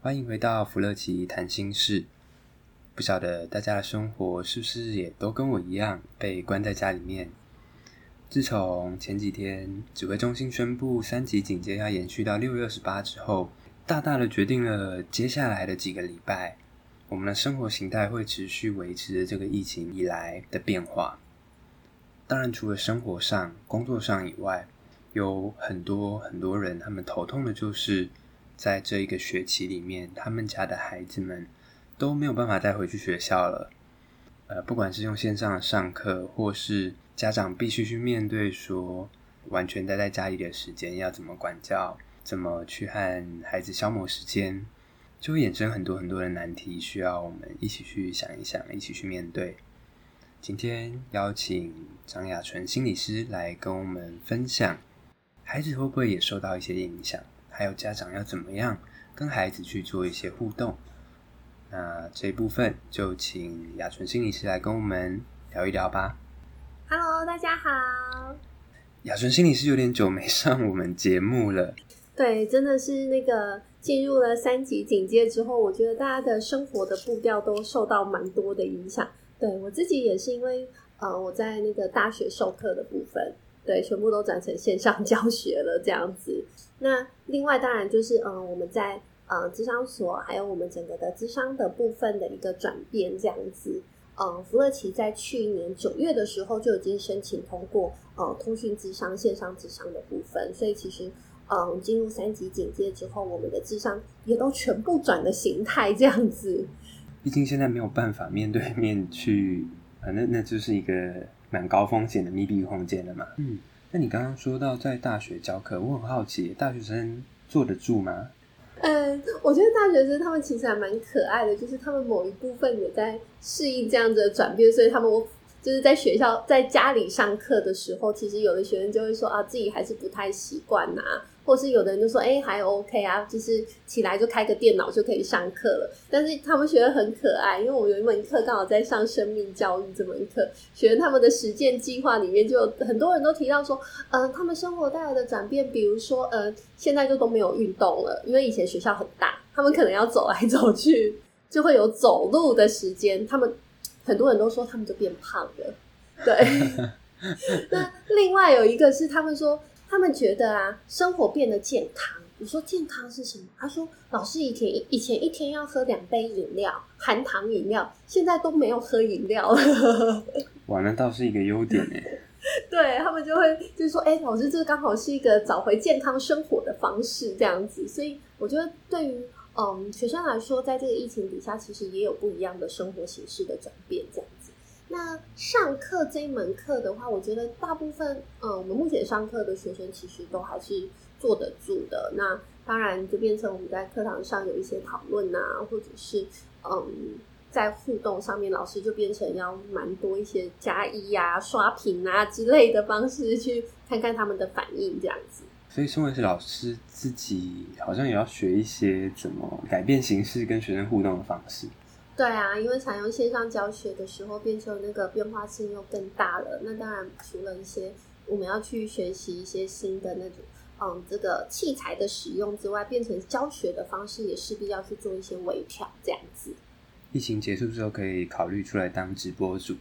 欢迎回到弗乐奇谈心事。不晓得大家的生活是不是也都跟我一样被关在家里面？自从前几天指挥中心宣布三级警戒要延续到六月二十八之后，大大的决定了接下来的几个礼拜，我们的生活形态会持续维持着这个疫情以来的变化。当然，除了生活上、工作上以外，有很多很多人，他们头痛的就是。在这一个学期里面，他们家的孩子们都没有办法再回去学校了。呃，不管是用线上的上课，或是家长必须去面对说完全待在家里的时间，要怎么管教，怎么去和孩子消磨时间，就会衍生很多很多的难题，需要我们一起去想一想，一起去面对。今天邀请张雅纯心理师来跟我们分享，孩子会不会也受到一些影响？还有家长要怎么样跟孩子去做一些互动？那这一部分就请雅纯心理师来跟我们聊一聊吧。Hello，大家好。雅纯心理师有点久没上我们节目了。对，真的是那个进入了三级警戒之后，我觉得大家的生活的步调都受到蛮多的影响。对，我自己也是因为呃我在那个大学授课的部分。对，全部都转成线上教学了，这样子。那另外当然就是，嗯、我们在呃智商所，还有我们整个的智商的部分的一个转变，这样子。嗯，福乐奇在去年九月的时候就已经申请通过，呃，通讯智商、线上智商的部分。所以其实，嗯、进入三级警戒之后，我们的智商也都全部转的形态这样子。毕竟现在没有办法面对面去，反正那就是一个。蛮高风险的密闭空间的嘛。嗯，那你刚刚说到在大学教课，我很好奇，大学生坐得住吗？嗯，我觉得大学生他们其实还蛮可爱的，就是他们某一部分也在适应这样子的转变，所以他们就是在学校在家里上课的时候，其实有的学生就会说啊，自己还是不太习惯呐。或是有的人就说，哎、还 OK 啊，就是起来就开个电脑就可以上课了。但是他们学得很可爱，因为我有一门课刚好在上生命教育这门课，学生他们的实践计划里面就很多人都提到说，嗯、呃，他们生活带来的转变，比如说，呃，现在就都没有运动了，因为以前学校很大，他们可能要走来走去，就会有走路的时间。他们很多人都说他们就变胖了，对。那另外有一个是他们说。他们觉得啊，生活变得健康。你说健康是什么？他说，老师以前以前一天要喝两杯饮料，含糖饮料，现在都没有喝饮料了。哇，那倒是一个优点呢。对，他们就会就说，哎、欸，老师，这刚好是一个找回健康生活的方式，这样子。所以我觉得，对于嗯学生来说，在这个疫情底下，其实也有不一样的生活形式的转变，这样。那上课这一门课的话，我觉得大部分，嗯，我们目前上课的学生其实都还是坐得住的。那当然就变成我们在课堂上有一些讨论呐，或者是嗯，在互动上面，老师就变成要蛮多一些加一啊、刷屏啊之类的方式，去看看他们的反应这样子。所以，身为是老师，自己好像也要学一些怎么改变形式跟学生互动的方式。对啊，因为采用线上教学的时候，变成那个变化性又更大了。那当然，除了一些我们要去学习一些新的那种，嗯，这个器材的使用之外，变成教学的方式也势必要去做一些微调，这样子。疫情结束之后，可以考虑出来当直播主。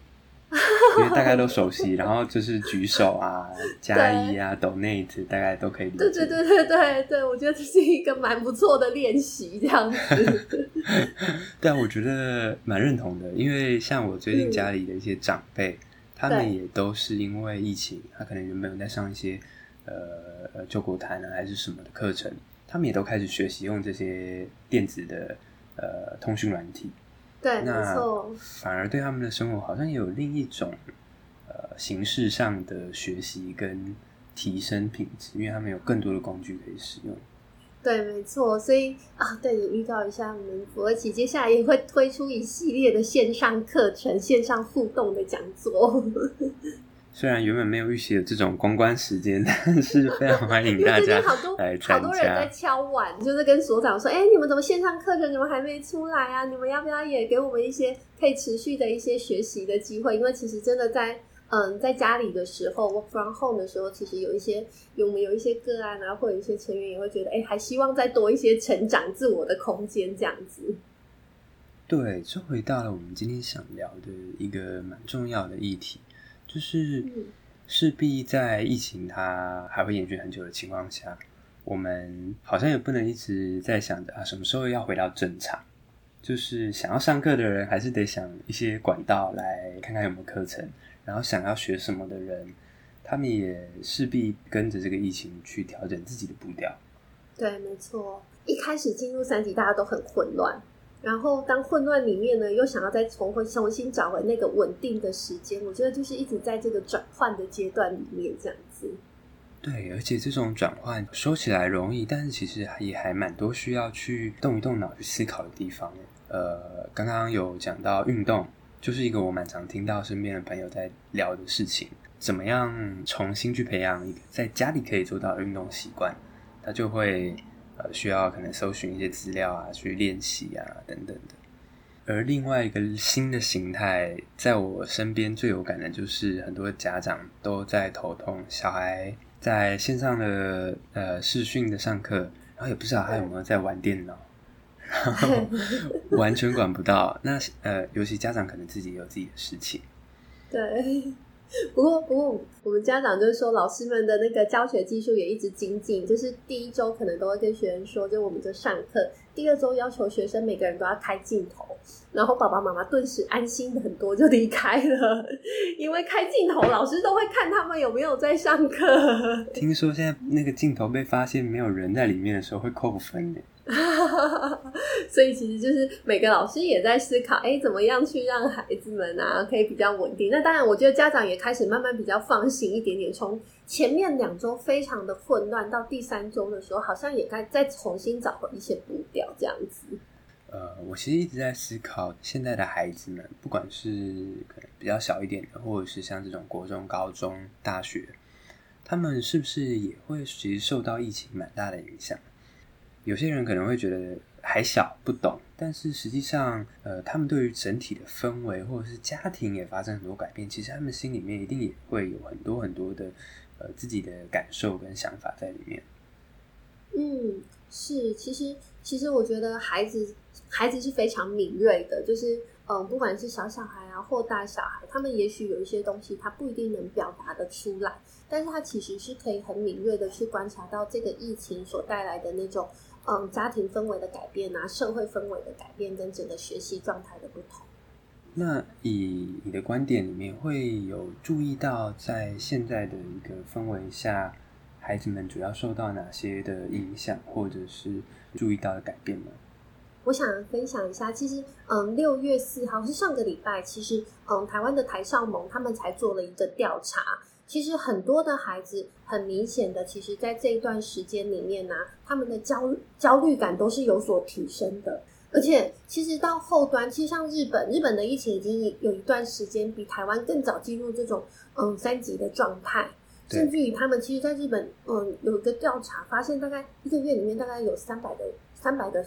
因为大概都熟悉，然后就是举手啊、加一啊、donate，大概都可以理解。对对对对对对，我觉得这是一个蛮不错的练习，这样子。对啊，我觉得蛮认同的，因为像我最近家里的一些长辈，嗯、他们也都是因为疫情，他可能原本有在上一些呃救国团啊还是什么的课程，他们也都开始学习用这些电子的呃通讯软体。对，那没错。反而对他们的生活好像也有另一种呃形式上的学习跟提升品质，因为他们有更多的工具可以使用。对，没错。所以啊，对，你预告一下，我们芙乐奇接下来也会推出一系列的线上课程、线上互动的讲座。虽然原本没有预习的这种公关时间，但是非常欢迎大家来参加。好多好多人在敲碗，就是跟所长说：“哎、欸，你们怎么线上课程怎么还没出来啊？你们要不要也给我们一些可以持续的一些学习的机会？因为其实真的在嗯在家里的时候，work from home 的时候，其实有一些有没有一些个案啊，或者一些成员也会觉得，哎、欸，还希望再多一些成长自我的空间这样子。”对，就回到了我们今天想聊的一个蛮重要的议题。就是势必在疫情它还会延续很久的情况下，我们好像也不能一直在想着啊，什么时候要回到正常。就是想要上课的人，还是得想一些管道来看看有没有课程。然后想要学什么的人，他们也势必跟着这个疫情去调整自己的步调。对，没错。一开始进入三级，大家都很混乱。然后，当混乱里面呢，又想要再重回、重新找回那个稳定的时间，我觉得就是一直在这个转换的阶段里面，这样子。对，而且这种转换说起来容易，但是其实也还蛮多需要去动一动脑去思考的地方。呃，刚刚有讲到运动，就是一个我蛮常听到身边的朋友在聊的事情，怎么样重新去培养一个在家里可以做到的运动习惯，他就会。呃，需要可能搜寻一些资料啊，去练习啊，等等的。而另外一个新的形态，在我身边最有感的就是，很多家长都在头痛，小孩在线上的呃视讯的上课，然后也不知道他有没有在玩电脑，然后完全管不到。那呃，尤其家长可能自己有自己的事情，对。不过，不过，我们家长就是说，老师们的那个教学技术也一直精进。就是第一周可能都会跟学生说，就我们就上课；第二周要求学生每个人都要开镜头，然后爸爸妈妈顿时安心很多，就离开了。因为开镜头，老师都会看他们有没有在上课。听说现在那个镜头被发现没有人在里面的时候会扣分呢。所以其实就是每个老师也在思考，哎，怎么样去让孩子们啊可以比较稳定？那当然，我觉得家长也开始慢慢比较放心一点点。从前面两周非常的混乱，到第三周的时候，好像也该再重新找回一些步调，这样子。呃，我其实一直在思考，现在的孩子们，不管是可能比较小一点的，或者是像这种国中、高中、大学，他们是不是也会其实受到疫情蛮大的影响？有些人可能会觉得还小不懂，但是实际上，呃，他们对于整体的氛围或者是家庭也发生很多改变，其实他们心里面一定也会有很多很多的呃自己的感受跟想法在里面。嗯，是，其实其实我觉得孩子孩子是非常敏锐的，就是嗯，不管是小小孩啊或大小孩，他们也许有一些东西他不一定能表达得出来，但是他其实是可以很敏锐的去观察到这个疫情所带来的那种。嗯，家庭氛围的改变啊，社会氛围的改变，跟整个学习状态的不同。那以你的观点里面，会有注意到在现在的一个氛围下，孩子们主要受到哪些的影响，或者是注意到的改变吗？我想分享一下，其实，嗯，六月四号是上个礼拜，其实，嗯，台湾的台少盟他们才做了一个调查。其实很多的孩子，很明显的，其实在这一段时间里面呢、啊，他们的焦焦虑感都是有所提升的。而且，其实到后端，其实像日本，日本的疫情已经有一段时间比台湾更早进入这种嗯三级的状态，甚至于他们其实在日本嗯有一个调查，发现大概一个月里面大概有三百个三百个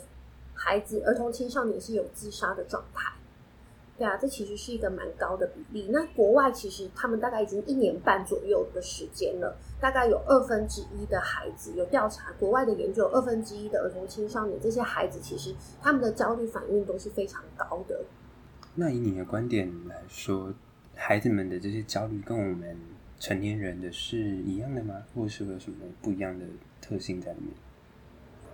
孩子，儿童青少年是有自杀的状态。对啊，这其实是一个蛮高的比例。那国外其实他们大概已经一年半左右的时间了，大概有二分之一的孩子有调查，国外的研究，二分之一的儿童青少年这些孩子其实他们的焦虑反应都是非常高的。那以你的观点来说，孩子们的这些焦虑跟我们成年人的是一样的吗？或是有什么不一样的特性在里面？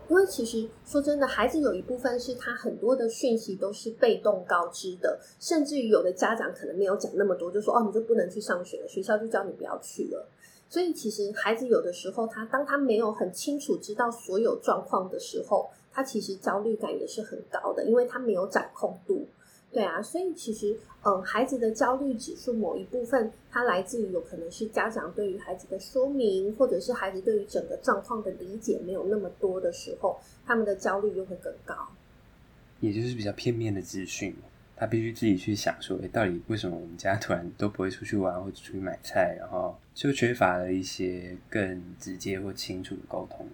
因为其实说真的，孩子有一部分是他很多的讯息都是被动告知的，甚至于有的家长可能没有讲那么多，就说哦，你就不能去上学了，学校就叫你不要去了。所以其实孩子有的时候他，当他没有很清楚知道所有状况的时候，他其实焦虑感也是很高的，因为他没有掌控度。对啊，所以其实，嗯，孩子的焦虑指数某一部分，它来自于有可能是家长对于孩子的说明，或者是孩子对于整个状况的理解没有那么多的时候，他们的焦虑又会更高。也就是比较片面的资讯，他必须自己去想说，哎，到底为什么我们家突然都不会出去玩或者出去买菜，然后就缺乏了一些更直接或清楚的沟通。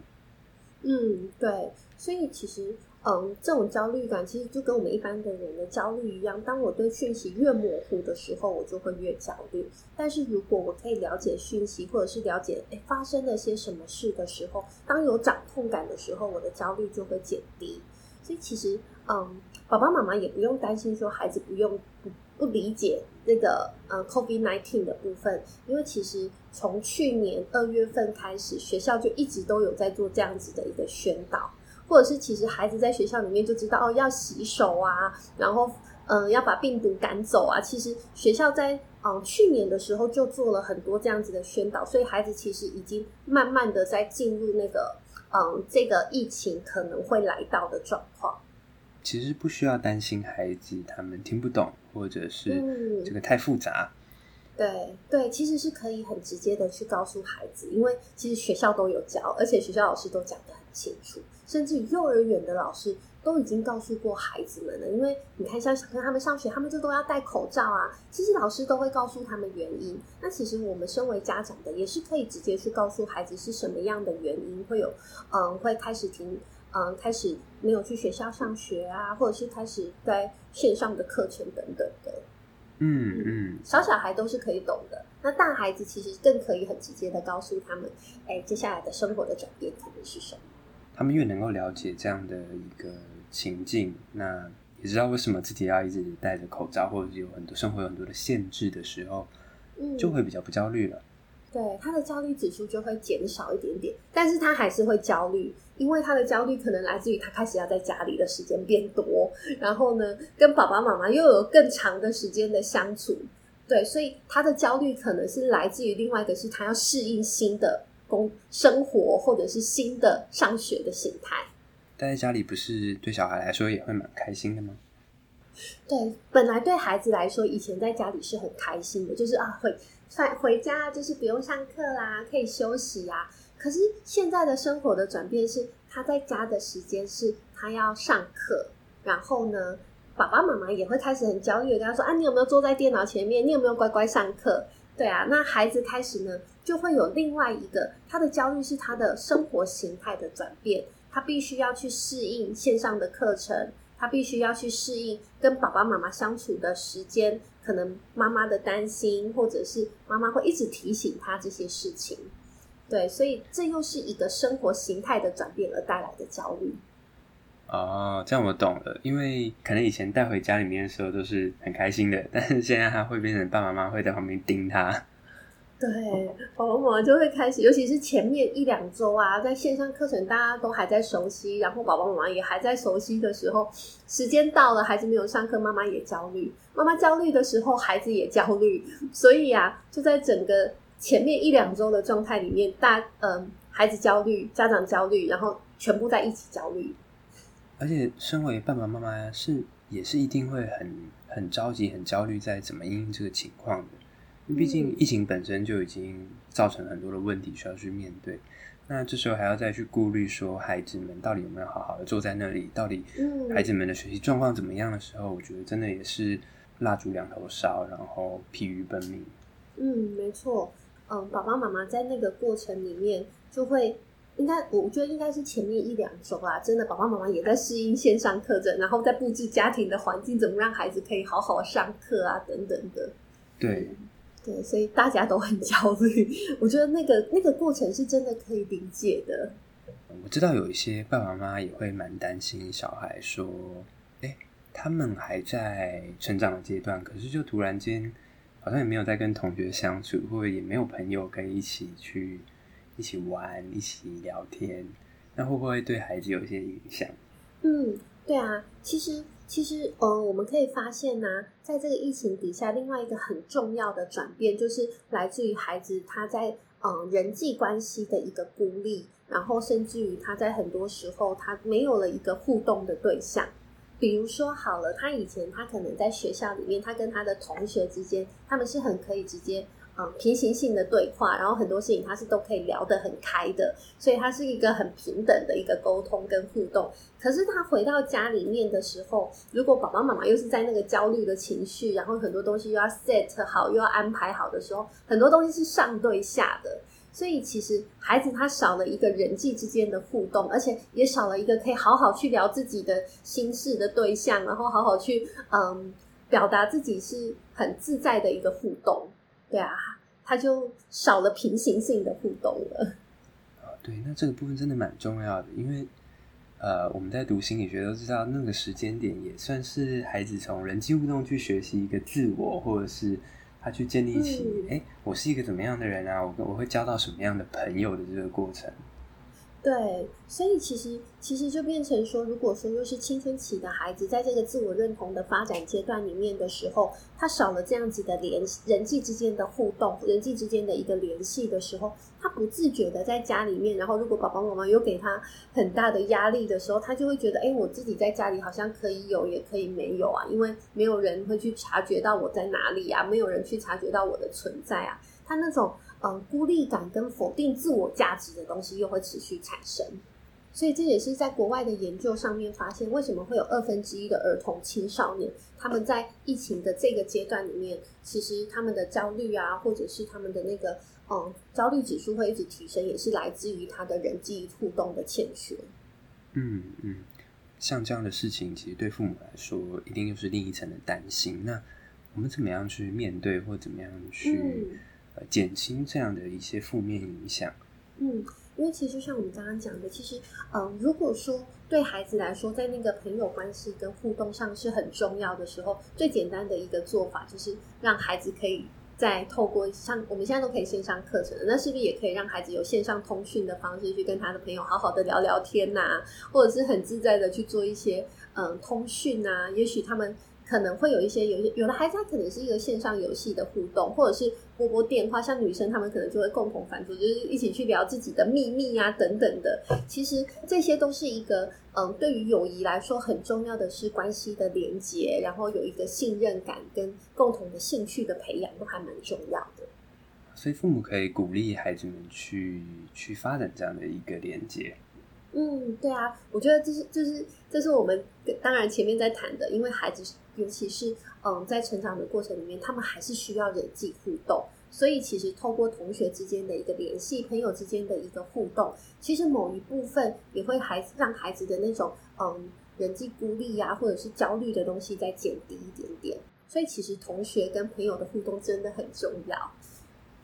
嗯，对，所以其实。嗯，这种焦虑感其实就跟我们一般的人的焦虑一样。当我对讯息越模糊的时候，我就会越焦虑。但是如果我可以了解讯息，或者是了解诶发生了些什么事的时候，当有掌控感的时候，我的焦虑就会减低。所以其实，嗯，爸爸妈妈也不用担心说孩子不用不不理解那个呃 COVID-19 的部分，因为其实从去年二月份开始，学校就一直都有在做这样子的一个宣导。或者是其实孩子在学校里面就知道哦，要洗手啊，然后嗯，要把病毒赶走啊。其实学校在嗯去年的时候就做了很多这样子的宣导，所以孩子其实已经慢慢的在进入那个嗯这个疫情可能会来到的状况。其实不需要担心孩子他们听不懂，或者是这个太复杂。嗯对对，其实是可以很直接的去告诉孩子，因为其实学校都有教，而且学校老师都讲的很清楚，甚至幼儿园的老师都已经告诉过孩子们了。因为你看，像小朋友他们上学，他们就都要戴口罩啊，其实老师都会告诉他们原因。那其实我们身为家长的，也是可以直接去告诉孩子是什么样的原因会有，嗯，会开始停，嗯，开始没有去学校上学啊，或者是开始在线上的课程等等的。嗯嗯，小小孩都是可以懂的，那大孩子其实更可以很直接的告诉他们，哎，接下来的生活的转变可能是什么？他们越能够了解这样的一个情境，那也知道为什么自己要一直戴着口罩，或者是有很多生活有很多的限制的时候，嗯，就会比较不焦虑了。对，他的焦虑指数就会减少一点点，但是他还是会焦虑，因为他的焦虑可能来自于他开始要在家里的时间变多，然后呢，跟爸爸妈妈又有更长的时间的相处，对，所以他的焦虑可能是来自于另外一个是他要适应新的工生活，或者是新的上学的形态。待在家里不是对小孩来说也会蛮开心的吗？对，本来对孩子来说，以前在家里是很开心的，就是啊会。回家就是不用上课啦，可以休息啊。可是现在的生活的转变是，他在家的时间是他要上课，然后呢，爸爸妈妈也会开始很焦虑跟他说：“啊，你有没有坐在电脑前面？你有没有乖乖上课？”对啊，那孩子开始呢，就会有另外一个他的焦虑是他的生活形态的转变，他必须要去适应线上的课程，他必须要去适应跟爸爸妈妈相处的时间。可能妈妈的担心，或者是妈妈会一直提醒他这些事情，对，所以这又是一个生活形态的转变而带来的焦虑。哦，这样我懂了，因为可能以前带回家里面的时候都是很开心的，但是现在他会变成爸爸妈妈会在旁边盯他。对，爸爸妈妈就会开始，尤其是前面一两周啊，在线上课程大家都还在熟悉，然后爸爸妈妈也还在熟悉的时候，时间到了，孩子没有上课，妈妈也焦虑，妈妈焦虑的时候，孩子也焦虑，所以啊，就在整个前面一两周的状态里面，大嗯、孩子焦虑，家长焦虑，然后全部在一起焦虑。而且，身为爸爸妈妈是也是一定会很很着急、很焦虑，在怎么应这个情况的。毕竟疫情本身就已经造成很多的问题需要去面对，那这时候还要再去顾虑说孩子们到底有没有好好的坐在那里，到底孩子们的学习状况怎么样的时候，我觉得真的也是蜡烛两头烧，然后疲于奔命。嗯，没错，嗯，爸爸妈妈在那个过程里面就会应该，我觉得应该是前面一两周啊，真的爸爸妈妈也在适应线上课程，然后在布置家庭的环境，怎么让孩子可以好好上课啊，等等的。对。对，所以大家都很焦虑。我觉得那个那个过程是真的可以理解的。我知道有一些爸爸妈妈也会蛮担心小孩，说：“哎，他们还在成长的阶段，可是就突然间好像也没有在跟同学相处，或者也没有朋友可以一起去一起玩、一起聊天，那会不会对孩子有一些影响？”嗯，对啊，其实。其实，嗯，我们可以发现呢、在这个疫情底下，另外一个很重要的转变，就是来自于孩子他在嗯人际关系的一个孤立，然后甚至于他在很多时候他没有了一个互动的对象。比如说好了，他以前他可能在学校里面，他跟他的同学之间，他们是很可以直接。嗯，平行性的对话，然后很多事情他是都可以聊得很开的，所以他是一个很平等的一个沟通跟互动。可是他回到家里面的时候，如果爸爸妈妈又是在那个焦虑的情绪，然后很多东西又要 set 好，又要安排好的时候，很多东西是上对下的，所以其实孩子他少了一个人际之间的互动，而且也少了一个可以好好去聊自己的心事的对象，然后好好去嗯表达自己是很自在的一个互动。对啊，他就少了平行性的互动了。啊，对，那这个部分真的蛮重要的，因为呃，我们在读心理学都知道，那个时间点也算是孩子从人际互动去学习一个自我，或者是他去建立起，哎、嗯，我是一个怎么样的人啊？我我会交到什么样的朋友的这个过程。对，所以其实其实就变成说，如果说又是青春期的孩子，在这个自我认同的发展阶段里面的时候，他少了这样子的联人际之间的互动，人际之间的一个联系的时候，他不自觉的在家里面，然后如果爸爸妈妈又给他很大的压力的时候，他就会觉得，哎，我自己在家里好像可以有，也可以没有啊，因为没有人会去察觉到我在哪里啊，没有人去察觉到我的存在啊，他那种。嗯，孤立感跟否定自我价值的东西又会持续产生，所以这也是在国外的研究上面发现，为什么会有二分之一的儿童青少年他们在疫情的这个阶段里面，其实他们的焦虑啊，或者是他们的那个嗯焦虑指数会一直提升，也是来自于他的人际互动的欠缺。嗯嗯，像这样的事情，其实对父母来说，一定又是另一层的担心。那我们怎么样去面对，或怎么样去？嗯减轻这样的一些负面影响。嗯，因为其实像我们刚刚讲的，其实，嗯，如果说对孩子来说，在那个朋友关系跟互动上是很重要的时候，最简单的一个做法就是让孩子可以在透过像我们现在都可以线上课程，那是不是也可以让孩子有线上通讯的方式去跟他的朋友好好的聊聊天呐、或者是很自在的去做一些嗯通讯啊？也许他们。可能会有一些有些有的孩子，他可能是一个线上游戏的互动，或者是拨拨电话，像女生她们可能就会共同反复，就是一起去聊自己的秘密啊等等的。其实这些都是一个嗯，对于友谊来说很重要的是关系的连接，然后有一个信任感跟共同的兴趣的培养都还蛮重要的。所以父母可以鼓励孩子们去去发展这样的一个连接。嗯，对啊，我觉得这是这是这是我们当然前面在谈的，因为孩子尤其是嗯在成长的过程里面，他们还是需要人际互动，所以其实透过同学之间的一个联系，朋友之间的一个互动，其实某一部分也会孩子让孩子的那种嗯人际孤立呀、或者是焦虑的东西再减低一点点。所以其实同学跟朋友的互动真的很重要。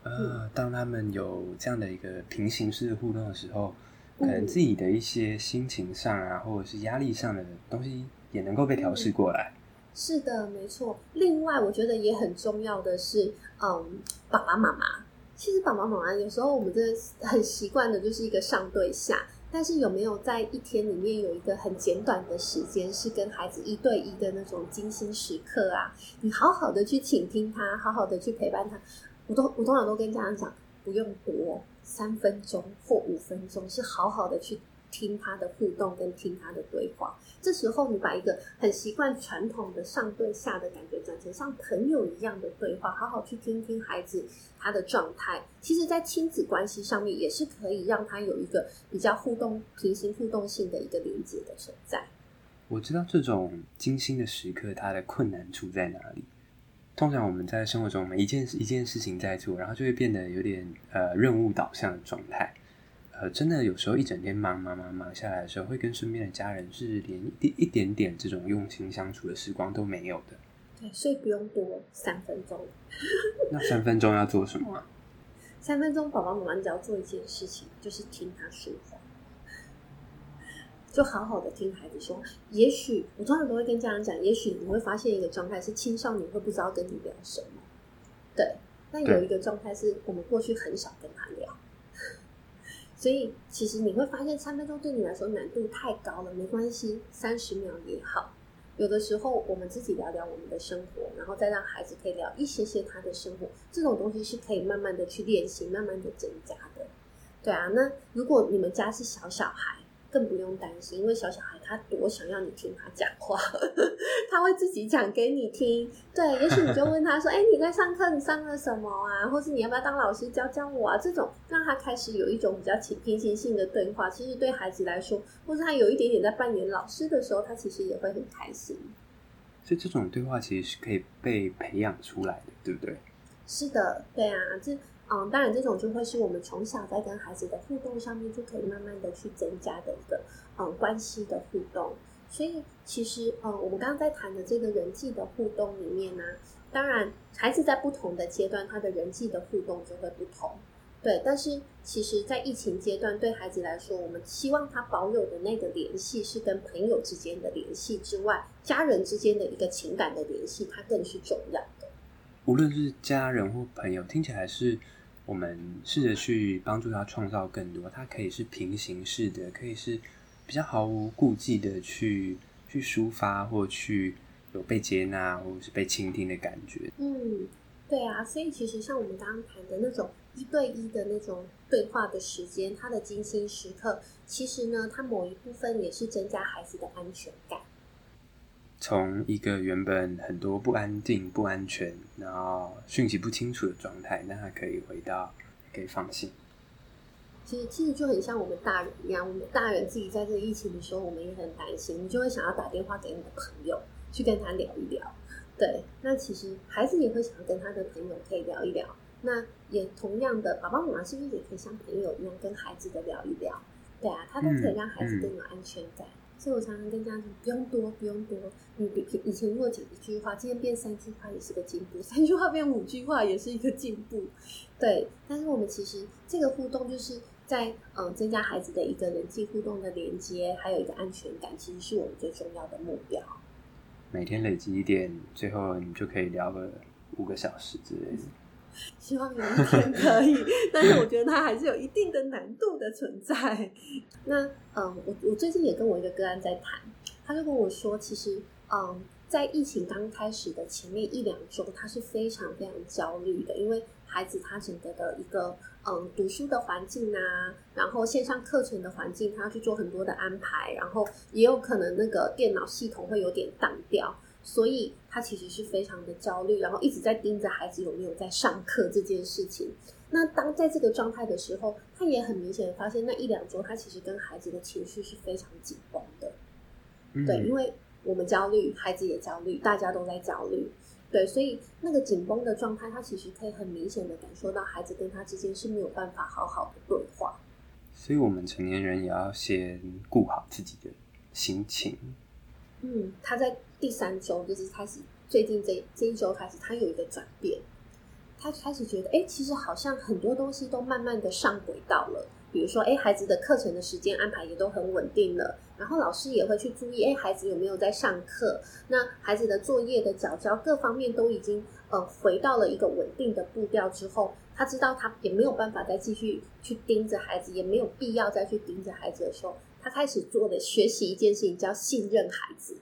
呃，当他们有这样的一个平行式的互动的时候。可能自己的一些心情上啊，或者是压力上的东西，也能够被调试过来。是的，没错。另外，我觉得也很重要的是，嗯，爸爸妈妈。其实，爸爸妈妈有时候我们真的很习惯的就是一个上对下，但是有没有在一天里面有一个很简短的时间，是跟孩子一对一的那种精心时刻啊？你好好的去倾听他，好好的去陪伴他。我都我通常都跟家长讲，不用多。三分钟或五分钟，是好好的去听他的互动跟听他的对话。这时候，你把一个很习惯传统的上对下的感觉，转成像朋友一样的对话，好好去听听孩子他的状态。其实，在亲子关系上面，也是可以让他有一个比较互动、平行互动性的一个连接的存在。我知道这种精心的时刻，它的困难处在哪里？通常我们在生活中，每一件一件事情在做，然后就会变得有点呃任务导向的状态。呃，真的有时候一整天忙忙忙忙下来的时候，会跟身边的家人是连一一点点这种用心相处的时光都没有的。对，所以不用多三分钟。那三分钟要做什么？三分钟，宝宝妈妈只要做一件事情，就是听他说话。就好好的听孩子说，也许我通常都会跟家长讲，也许你会发现一个状态是青少年会不知道跟你聊什么，对，但有一个状态是我们过去很少跟他聊，所以其实你会发现三分钟对你来说难度太高了，没关系，三十秒也好。有的时候我们自己聊聊我们的生活，然后再让孩子可以聊一些些他的生活，这种东西是可以慢慢的去练习，慢慢的增加的。对啊，那如果你们家是小小孩。更不用担心，因为小小孩他多想要你听他讲话，他会自己讲给你听。对，也许你就问他说：“哎、欸，你在上课，你上了什么啊？或是你要不要当老师教教我啊？”这种让他开始有一种比较平行性的对话，其实对孩子来说，或是他有一点点在扮演老师的时候，他其实也会很开心。所以这种对话其实是可以被培养出来的，对不对？是的，对啊，这。嗯，当然，这种就会是我们从小在跟孩子的互动上面就可以慢慢的去增加的一个嗯关系的互动。所以其实嗯，我们刚刚在谈的这个人际的互动里面呢，当然孩子在不同的阶段，他的人际的互动就会不同。对，但是其实，在疫情阶段，对孩子来说，我们希望他保有的那个联系是跟朋友之间的联系之外，家人之间的一个情感的联系，它更是重要的。无论是家人或朋友，听起来是。我们试着去帮助他创造更多，他可以是平行式的，可以是比较毫无顾忌的去去抒发，或去有被接纳或者是被倾听的感觉。嗯，对啊，所以其实像我们刚刚谈的那种一对一的那种对话的时间，他的精心时刻，其实呢，它某一部分也是增加孩子的安全感。从一个原本很多不安定、不安全，然后讯息不清楚的状态，让他可以回到，可以放心。其实，其实就很像我们大人一样，我们大人自己在这个疫情的时候，我们也很担心，你就会想要打电话给你的朋友，去跟他聊一聊。对，那其实孩子也会想要跟他的朋友可以聊一聊。那也同样的，爸爸妈妈是不是也可以像朋友一样跟孩子的聊一聊？对啊，他都可以让孩子更有安全感。所以我常常跟家长说，不用多，不用多。你比以前如果讲一句话，今天变三句话也是个进步；三句话变五句话也是一个进步。对，但是我们其实这个互动就是在嗯增加孩子的一个人际互动的连接，还有一个安全感，其实是我们最重要的目标。每天累积一点，最后你就可以聊个五个小时之类的。希望有一天可以，但是我觉得它还是有一定的难度的存在。那嗯，我我最近也跟我一个个案在谈，他就跟我说，其实嗯，在疫情刚开始的前面一两周，他是非常非常焦虑的，因为孩子他整个的一个嗯读书的环境啊，然后线上课程的环境，他要去做很多的安排，然后也有可能那个电脑系统会有点当掉。所以他其实是非常的焦虑，然后一直在盯着孩子有没有在上课这件事情。那当在这个状态的时候，他也很明显的发现，那一两周他其实跟孩子的情绪是非常紧绷的。嗯。对，因为我们焦虑，孩子也焦虑，大家都在焦虑。对，所以那个紧绷的状态，他其实可以很明显的感受到孩子跟他之间是没有办法好好的对话。所以我们成年人也要先顾好自己的心情。嗯，他在第三周，就是开始最近这这一周开始，他有一个转变，他开始觉得，哎，其实好像很多东西都慢慢的上轨道了。比如说，哎，孩子的课程的时间安排也都很稳定了，然后老师也会去注意，哎，孩子有没有在上课？那孩子的作业的缴交各方面都已经呃回到了一个稳定的步调之后，他知道他也没有办法再继续去盯着孩子，也没有必要再去盯着孩子的时候。他开始做的学习一件事情叫信任孩子，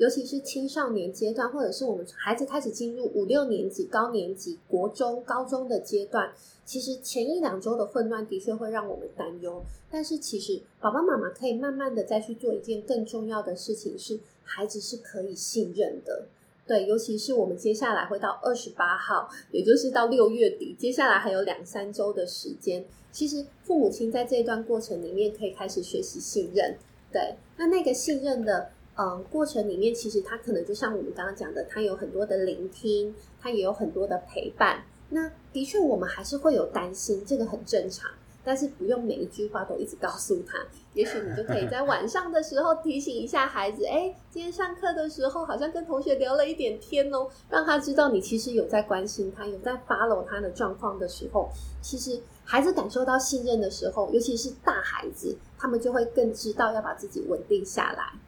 尤其是青少年阶段，或者是我们孩子开始进入五六年级、高年级、国中、高中的阶段，其实前一两周的混乱的确会让我们担忧。但是其实爸爸妈妈可以慢慢的再去做一件更重要的事情，是孩子是可以信任的。对，尤其是我们接下来会到二十八号，也就是到六月底，接下来还有两三周的时间。其实父母亲在这一段过程里面可以开始学习信任。对，那那个信任的嗯过程里面，其实他可能就像我们刚刚讲的，他有很多的聆听，他也有很多的陪伴。那的确，我们还是会有担心，这个很正常。但是不用每一句话都一直告诉他，也许你就可以在晚上的时候提醒一下孩子，哎，今天上课的时候好像跟同学聊了一点天哦，让他知道你其实有在关心他，有在 follow 他的状况的时候，其实孩子感受到信任的时候，尤其是大孩子，他们就会更知道要把自己稳定下来。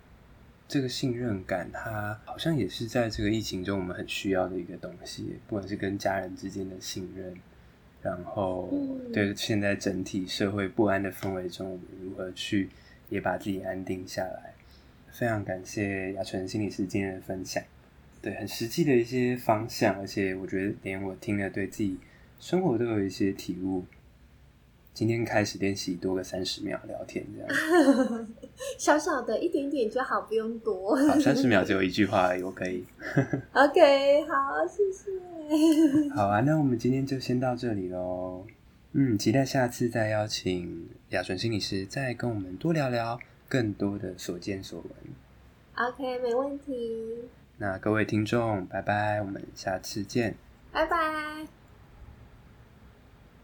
这个信任感，它好像也是在这个疫情中我们很需要的一个东西，不管是跟家人之间的信任。然后，对现在整体社会不安的氛围中，我们如何去也把自己安定下来？非常感谢雅纯心理师今天的分享，对，很实际的一些方向，而且我觉得连我听了，对自己生活都有一些体悟。今天开始练习多个三十秒聊天，这样 小小的一点点就好，不用多。好，三十秒只有一句话而已，我可以。OK，好，谢谢。好啊，那我们今天就先到这里喽。嗯，期待下次再邀请雅纯心理师再跟我们多聊聊更多的所见所闻。OK，没问题。那各位听众，拜拜，我们下次见。拜拜。